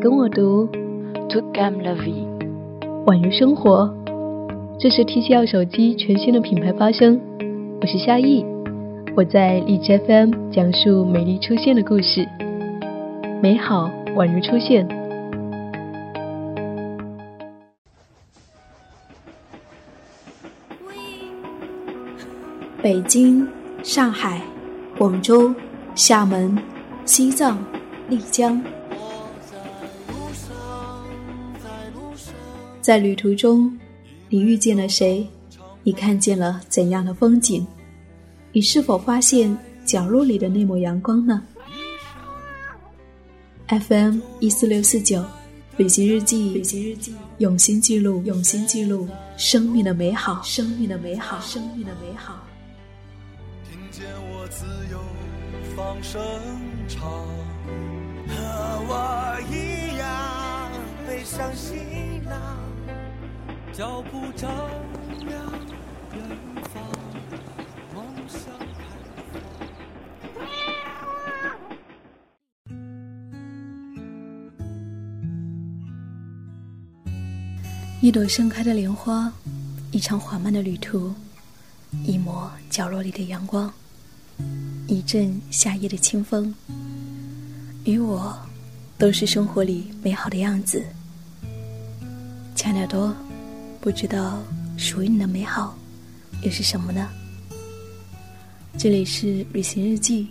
跟我读 la vie，宛如生活。这是 TCL 手机全新的品牌发声，我是夏意，我在荔枝 FM 讲述美丽出现的故事，美好宛如出现。北京、上海、广州、厦门、西藏、丽江。在旅途中，你遇见了谁？你看见了怎样的风景？你是否发现角落里的那抹阳光呢？FM 一四六四九，旅行日记，旅行日记，用心记录，用心记录生命的美好，生命的美好，生命的美好。听见我自由放声唱，和我一样背上行囊。脚步丈量远方，梦想。一朵盛开的莲花，一场缓慢的旅途，一抹角落里的阳光，一阵夏夜的清风，与我，都是生活里美好的样子。亲爱的多。不知道属于你的美好又是什么呢？这里是旅行日记，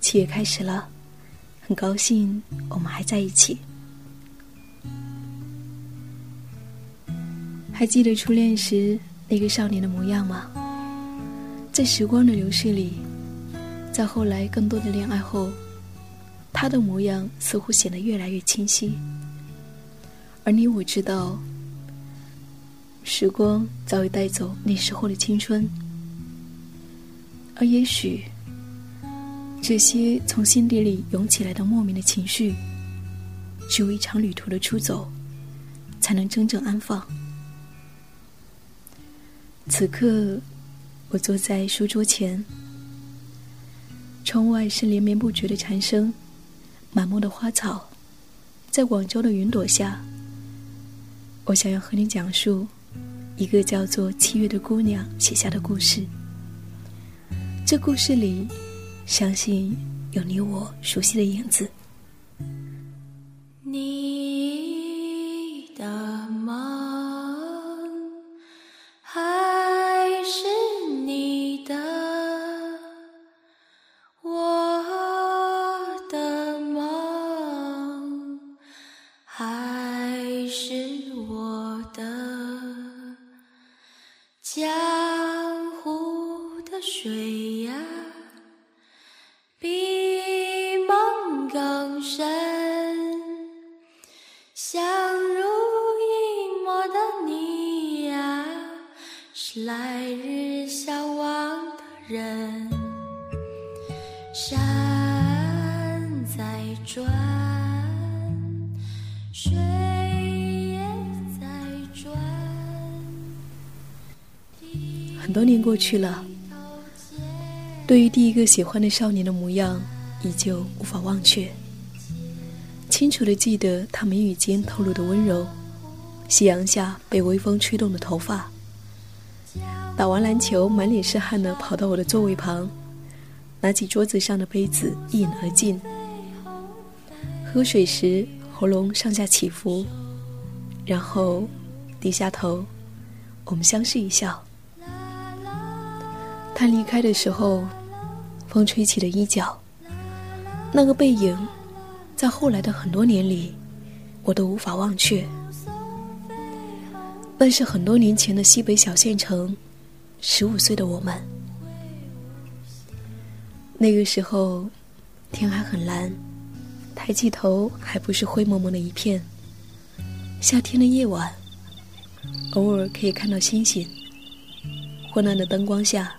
七月开始了，很高兴我们还在一起。还记得初恋时那个少年的模样吗？在时光的流逝里，在后来更多的恋爱后，他的模样似乎显得越来越清晰。而你我知道。时光早已带走那时候的青春，而也许，这些从心底里涌起来的莫名的情绪，只有一场旅途的出走，才能真正安放。此刻，我坐在书桌前，窗外是连绵不绝的蝉声，满目的花草，在广州的云朵下，我想要和你讲述。一个叫做七月的姑娘写下的故事。这故事里，相信有你我熟悉的影子。你相濡以沫的你呀，是来日相望的人。山在转，水在转。很多年过去了，对于第一个喜欢的少年的模样，依旧无法忘却。清楚的记得他眉宇间透露的温柔，夕阳下被微风吹动的头发。打完篮球，满脸是汗的跑到我的座位旁，拿起桌子上的杯子一饮而尽。喝水时喉咙上下起伏，然后低下头，我们相视一笑。他离开的时候，风吹起的衣角，那个背影，在后来的很多年里，我都无法忘却。那是很多年前的西北小县城，十五岁的我们。那个时候，天还很蓝，抬起头还不是灰蒙蒙的一片。夏天的夜晚，偶尔可以看到星星。昏暗的灯光下。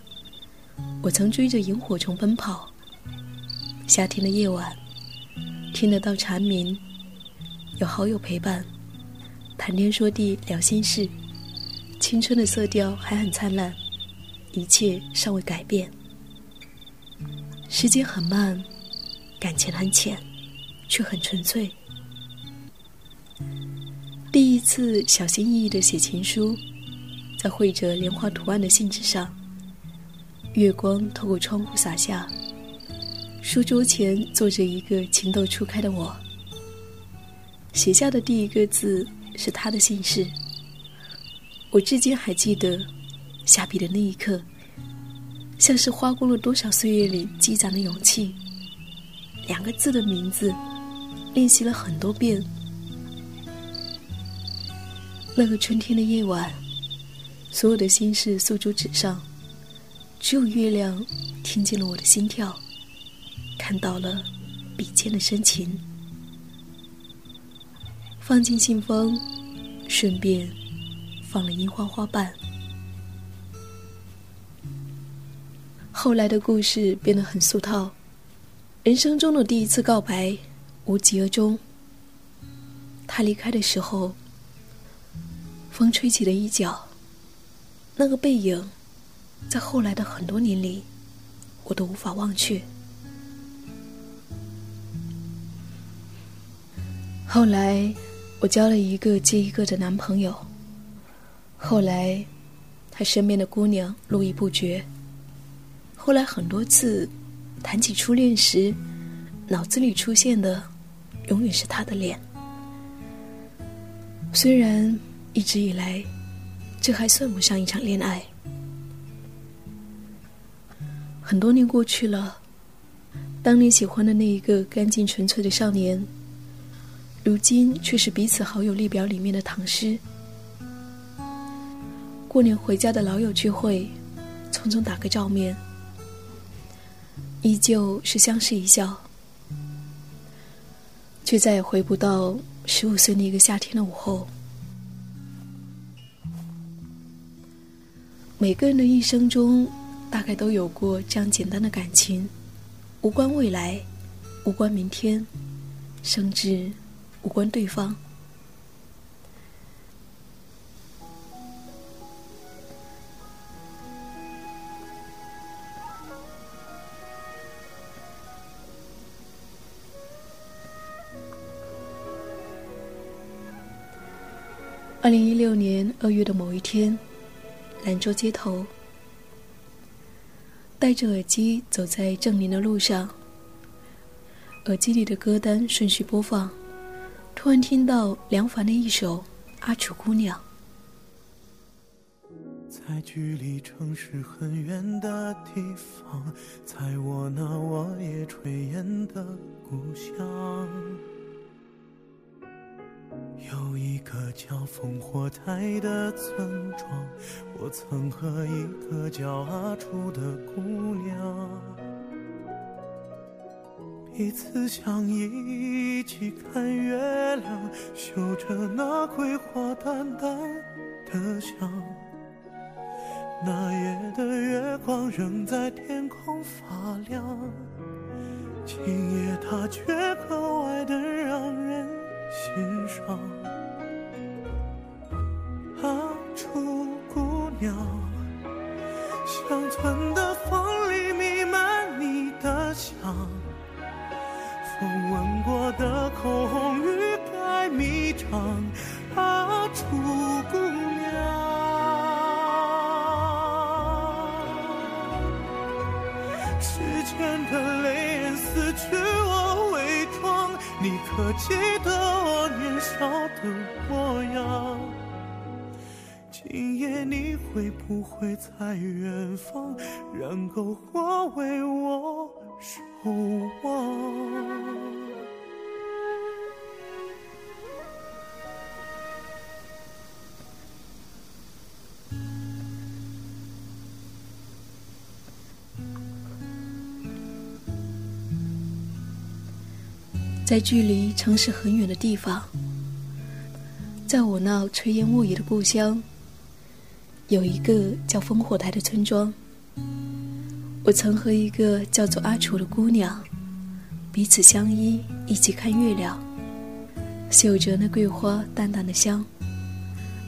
我曾追着萤火虫奔跑。夏天的夜晚，听得到蝉鸣，有好友陪伴，谈天说地聊心事，青春的色调还很灿烂，一切尚未改变。时间很慢，感情很浅，却很纯粹。第一次小心翼翼的写情书，在绘着莲花图案的信纸上，月光透过窗户洒下。书桌前坐着一个情窦初开的我，写下的第一个字是他的姓氏。我至今还记得，下笔的那一刻，像是花光了多少岁月里积攒的勇气。两个字的名字，练习了很多遍。那个春天的夜晚，所有的心事诉诸纸上，只有月亮听见了我的心跳，看到了笔尖的深情，放进信封，顺便放了樱花花瓣。后来的故事变得很俗套，人生中的第一次告白无疾而终。他离开的时候。风吹起了衣角，那个背影，在后来的很多年里，我都无法忘却。后来，我交了一个接一个的男朋友。后来，他身边的姑娘络绎不绝。后来很多次谈起初恋时，脑子里出现的，永远是他的脸。虽然。一直以来，这还算不上一场恋爱。很多年过去了，当年喜欢的那一个干净纯粹的少年，如今却是彼此好友列表里面的唐诗。过年回家的老友聚会，匆匆打个照面，依旧是相视一笑，却再也回不到十五岁那个夏天的午后。每个人的一生中，大概都有过这样简单的感情，无关未来，无关明天，甚至无关对方。二零一六年二月的某一天。兰州街头，戴着耳机走在正林的路上，耳机里的歌单顺序播放，突然听到梁凡的一首《阿楚姑娘》。在距离城市很远的地方，在我那我也炊烟的故乡。有一个叫烽火台的村庄，我曾和一个叫阿楚的姑娘，一次想，一起看月亮，嗅着那桂花淡淡的香。那夜的月光仍在天空发亮，今夜它却格外的让人。心伤，风吻过的口红欲盖弥彰，阿楚姑娘，时间的泪眼撕去我伪装，你可记得我年？少的模样，今夜你会不会在远方燃篝火为我守望？在距离城市很远的地方。在我那炊烟卧野的故乡，有一个叫烽火台的村庄。我曾和一个叫做阿楚的姑娘，彼此相依，一起看月亮，嗅着那桂花淡淡的香。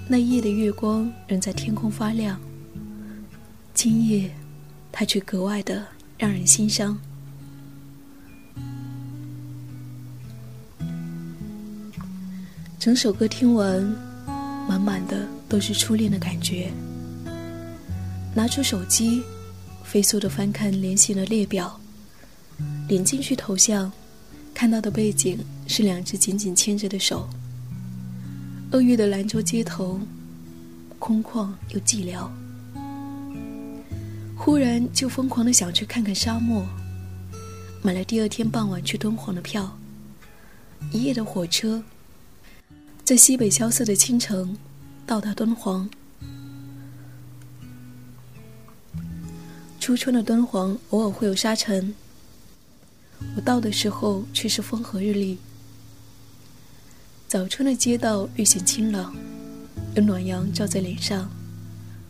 那夜的月光仍在天空发亮。今夜，它却格外的让人心伤。整首歌听完，满满的都是初恋的感觉。拿出手机，飞速的翻看联系的列表，点进去头像，看到的背景是两只紧紧牵着的手。二月的兰州街头，空旷又寂寥。忽然就疯狂的想去看看沙漠，买了第二天傍晚去敦煌的票，一夜的火车，在西北萧瑟的清晨到达敦煌。初春的敦煌偶尔会有沙尘，我到的时候却是风和日丽。早春的街道略显清朗，有暖阳照在脸上。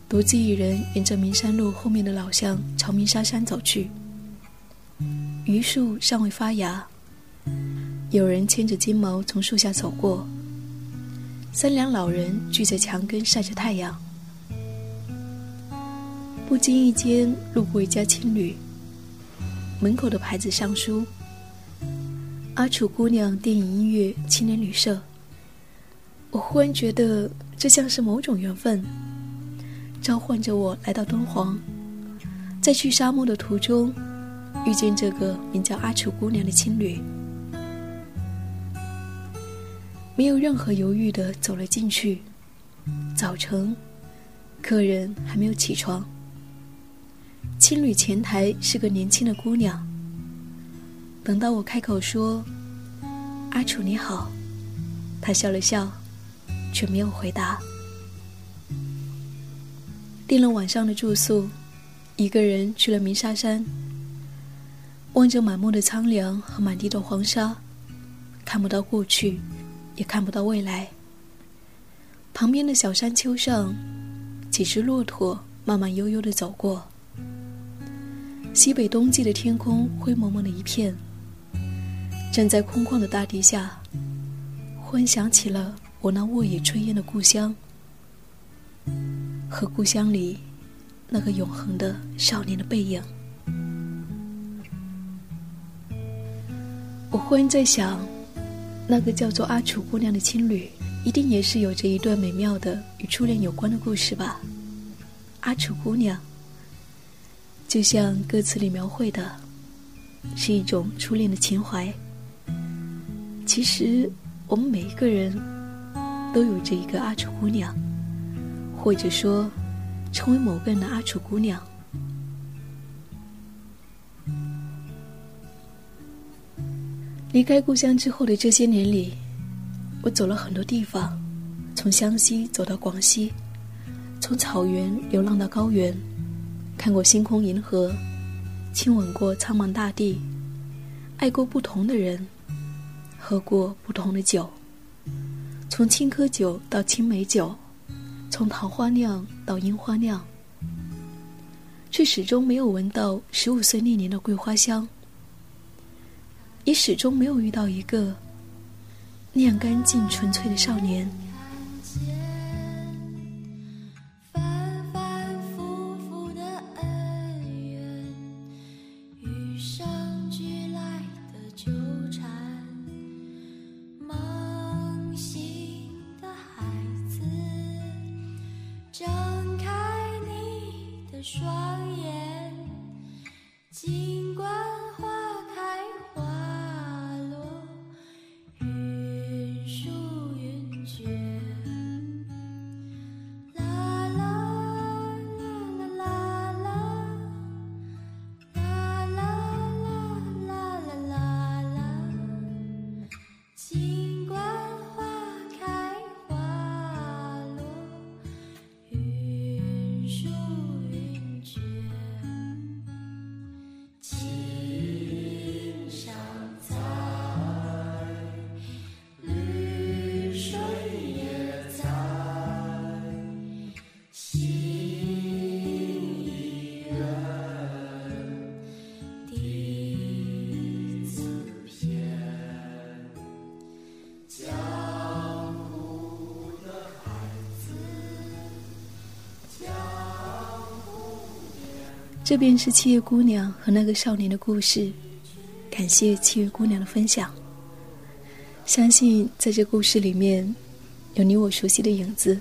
独自一人沿着名山路后面的老巷朝鸣沙山走去。榆树尚未发芽，有人牵着金毛从树下走过。三两老人聚在墙根晒着太阳。不经意间路过一家青旅，门口的牌子上书：“阿楚姑娘电影音乐青年旅社。”我忽然觉得这像是某种缘分。召唤着我来到敦煌，在去沙漠的途中，遇见这个名叫阿楚姑娘的青旅，没有任何犹豫的走了进去。早晨，客人还没有起床。青旅前台是个年轻的姑娘。等到我开口说：“阿楚你好”，她笑了笑，却没有回答。订了晚上的住宿，一个人去了鸣沙山。望着满目的苍凉和满地的黄沙，看不到过去，也看不到未来。旁边的小山丘上，几只骆驼慢慢悠悠地走过。西北冬季的天空灰蒙蒙的一片。站在空旷的大地下，忽然想起了我那沃野炊烟的故乡。和故乡里那个永恒的少年的背影，我忽然在想，那个叫做阿楚姑娘的青旅，一定也是有着一段美妙的与初恋有关的故事吧？阿楚姑娘，就像歌词里描绘的，是一种初恋的情怀。其实，我们每一个人都有着一个阿楚姑娘。或者说，成为某个人的阿楚姑娘。离开故乡之后的这些年里，我走了很多地方，从湘西走到广西，从草原流浪到高原，看过星空银河，亲吻过苍茫大地，爱过不同的人，喝过不同的酒，从青稞酒到青梅酒。从桃花酿到樱花酿，却始终没有闻到十五岁那年的桂花香，也始终没有遇到一个那样干净纯粹的少年。这便是七月姑娘和那个少年的故事。感谢七月姑娘的分享。相信在这故事里面，有你我熟悉的影子，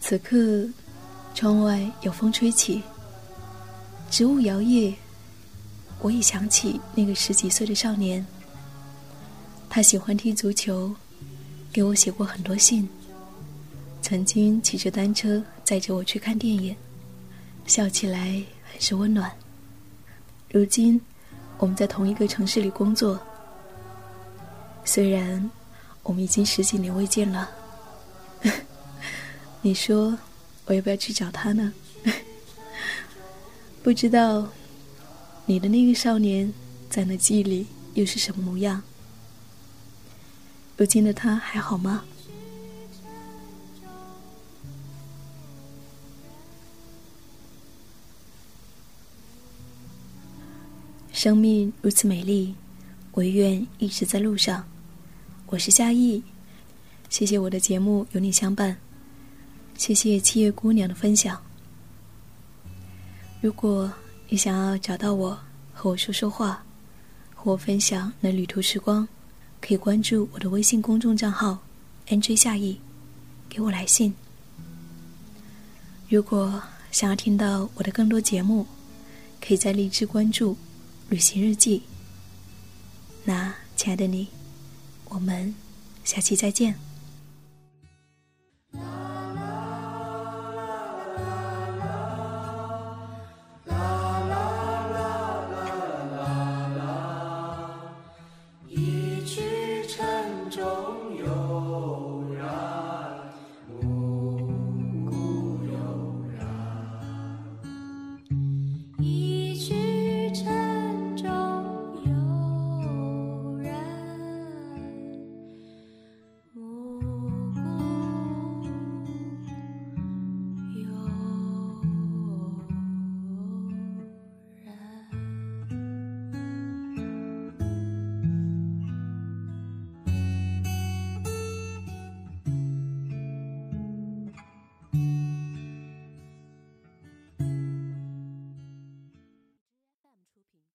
此刻，窗外有风吹起，植物摇曳。我已想起那个十几岁的少年，他喜欢踢足球，给我写过很多信。曾经骑着单车载着我去看电影，笑起来很是温暖。如今，我们在同一个城市里工作，虽然我们已经十几年未见了。你说，我要不要去找他呢？不知道，你的那个少年在那记忆里又是什么模样？如今的他还好吗？生命如此美丽，唯愿一直在路上。我是夏意，谢谢我的节目有你相伴。谢谢七月姑娘的分享。如果你想要找到我，和我说说话，和我分享那旅途时光，可以关注我的微信公众账号 “nj 夏意”，给我来信。如果想要听到我的更多节目，可以在荔枝关注“旅行日记”。那，亲爱的你，我们下期再见。